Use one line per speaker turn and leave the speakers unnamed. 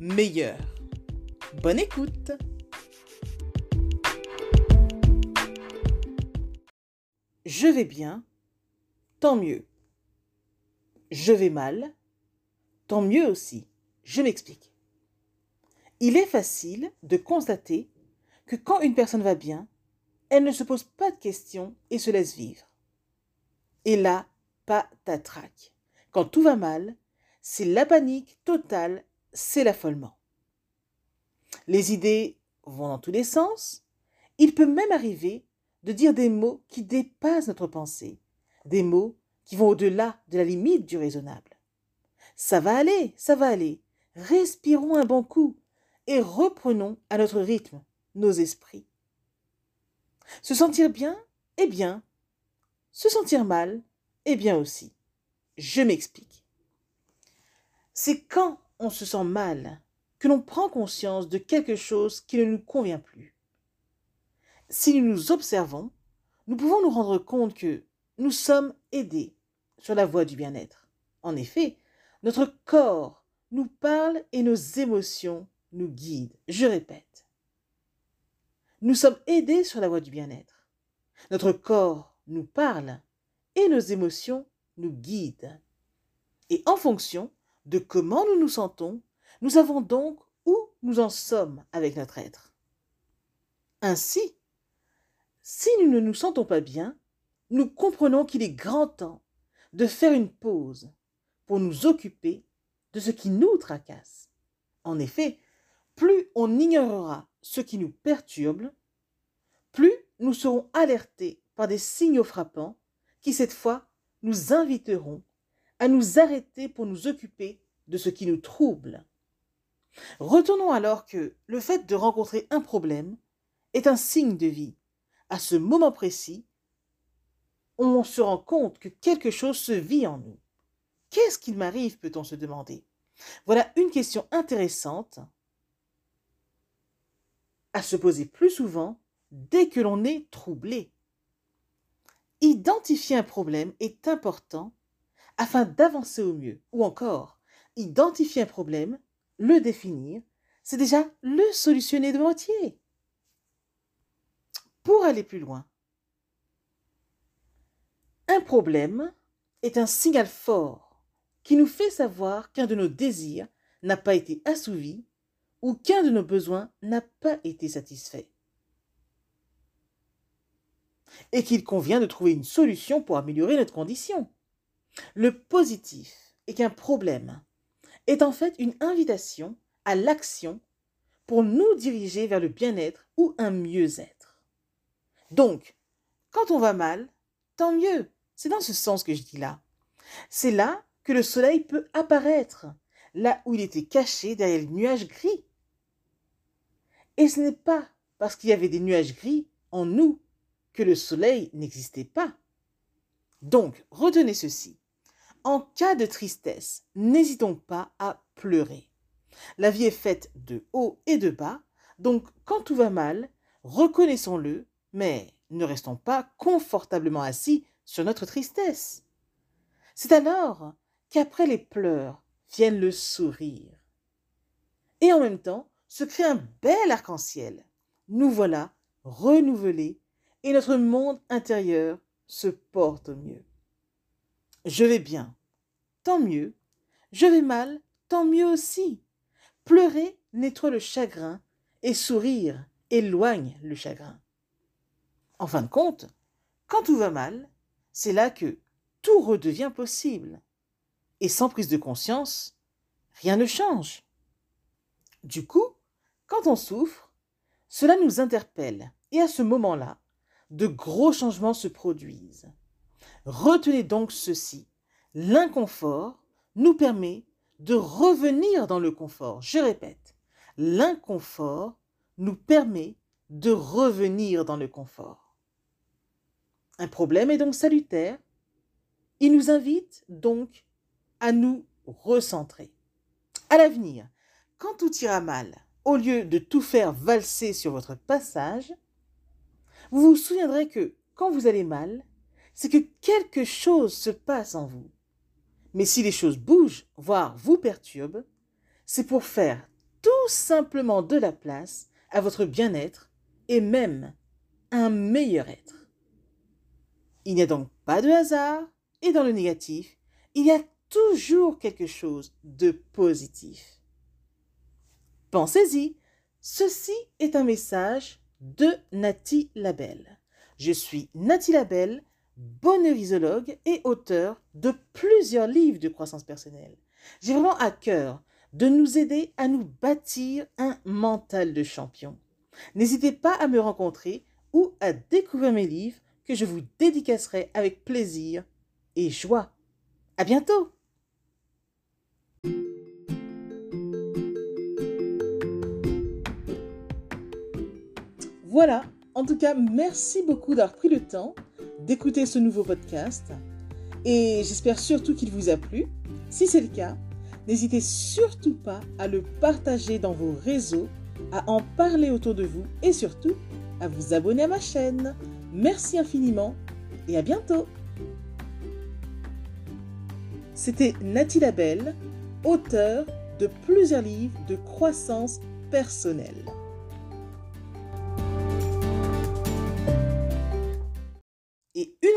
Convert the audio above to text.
meilleur. Bonne écoute Je vais bien, tant mieux. Je vais mal, tant mieux aussi. Je m'explique. Il est facile de constater que quand une personne va bien, elle ne se pose pas de questions et se laisse vivre. Et là, pas traque. Quand tout va mal, c'est la panique totale, c'est l'affolement. Les idées vont dans tous les sens. Il peut même arriver de dire des mots qui dépassent notre pensée, des mots qui vont au-delà de la limite du raisonnable. Ça va aller, ça va aller. Respirons un bon coup et reprenons à notre rythme nos esprits. Se sentir bien est bien. Se sentir mal est bien aussi. Je m'explique. C'est quand se sent mal que l'on prend conscience de quelque chose qui ne nous convient plus. Si nous nous observons, nous pouvons nous rendre compte que nous sommes aidés sur la voie du bien-être. En effet, notre corps nous parle et nos émotions nous guide. Je répète, nous sommes aidés sur la voie du bien-être. Notre corps nous parle et nos émotions nous guident. Et en fonction de comment nous nous sentons, nous savons donc où nous en sommes avec notre être. Ainsi, si nous ne nous sentons pas bien, nous comprenons qu'il est grand temps de faire une pause pour nous occuper de ce qui nous tracasse. En effet, plus on ignorera ce qui nous perturbe, plus nous serons alertés par des signaux frappants qui, cette fois, nous inviteront à nous arrêter pour nous occuper de ce qui nous trouble. Retenons alors que le fait de rencontrer un problème est un signe de vie. À ce moment précis, on se rend compte que quelque chose se vit en nous. Qu'est-ce qu'il m'arrive peut-on se demander? Voilà une question intéressante à se poser plus souvent dès que l'on est troublé. Identifier un problème est important afin d'avancer au mieux. Ou encore, identifier un problème, le définir, c'est déjà le solutionner de moitié. Pour aller plus loin, un problème est un signal fort qui nous fait savoir qu'un de nos désirs n'a pas été assouvi aucun de nos besoins n'a pas été satisfait. Et qu'il convient de trouver une solution pour améliorer notre condition. Le positif est qu'un problème est en fait une invitation à l'action pour nous diriger vers le bien-être ou un mieux-être. Donc, quand on va mal, tant mieux. C'est dans ce sens que je dis là. C'est là que le soleil peut apparaître, là où il était caché derrière le nuage gris. Et ce n'est pas parce qu'il y avait des nuages gris en nous que le soleil n'existait pas. Donc, retenez ceci. En cas de tristesse, n'hésitons pas à pleurer. La vie est faite de haut et de bas, donc quand tout va mal, reconnaissons-le Mais ne restons pas confortablement assis sur notre tristesse. C'est alors qu'après les pleurs viennent le sourire. Et en même temps, se crée un bel arc-en-ciel. Nous voilà renouvelés et notre monde intérieur se porte au mieux. Je vais bien, tant mieux. Je vais mal, tant mieux aussi. Pleurer nettoie le chagrin et sourire éloigne le chagrin. En fin de compte, quand tout va mal, c'est là que tout redevient possible. Et sans prise de conscience, rien ne change. Du coup, quand on souffre, cela nous interpelle et à ce moment-là, de gros changements se produisent. Retenez donc ceci. L'inconfort nous permet de revenir dans le confort. Je répète, l'inconfort nous permet de revenir dans le confort. Un problème est donc salutaire. Il nous invite donc à nous recentrer. À l'avenir, quand tout ira mal, au lieu de tout faire valser sur votre passage, vous vous souviendrez que quand vous allez mal, c'est que quelque chose se passe en vous. Mais si les choses bougent, voire vous perturbent, c'est pour faire tout simplement de la place à votre bien-être et même un meilleur être. Il n'y a donc pas de hasard et dans le négatif, il y a toujours quelque chose de positif. Pensez-y, ceci est un message de Nati Labelle. Je suis Nati Labelle, bonheurisologue et auteur de plusieurs livres de croissance personnelle. J'ai vraiment à cœur de nous aider à nous bâtir un mental de champion. N'hésitez pas à me rencontrer ou à découvrir mes livres que je vous dédicacerai avec plaisir et joie. À bientôt! Voilà, en tout cas, merci beaucoup d'avoir pris le temps d'écouter ce nouveau podcast et j'espère surtout qu'il vous a plu. Si c'est le cas, n'hésitez surtout pas à le partager dans vos réseaux, à en parler autour de vous et surtout à vous abonner à ma chaîne. Merci infiniment et à bientôt. C'était Nathalie Labelle, auteur de plusieurs livres de croissance personnelle.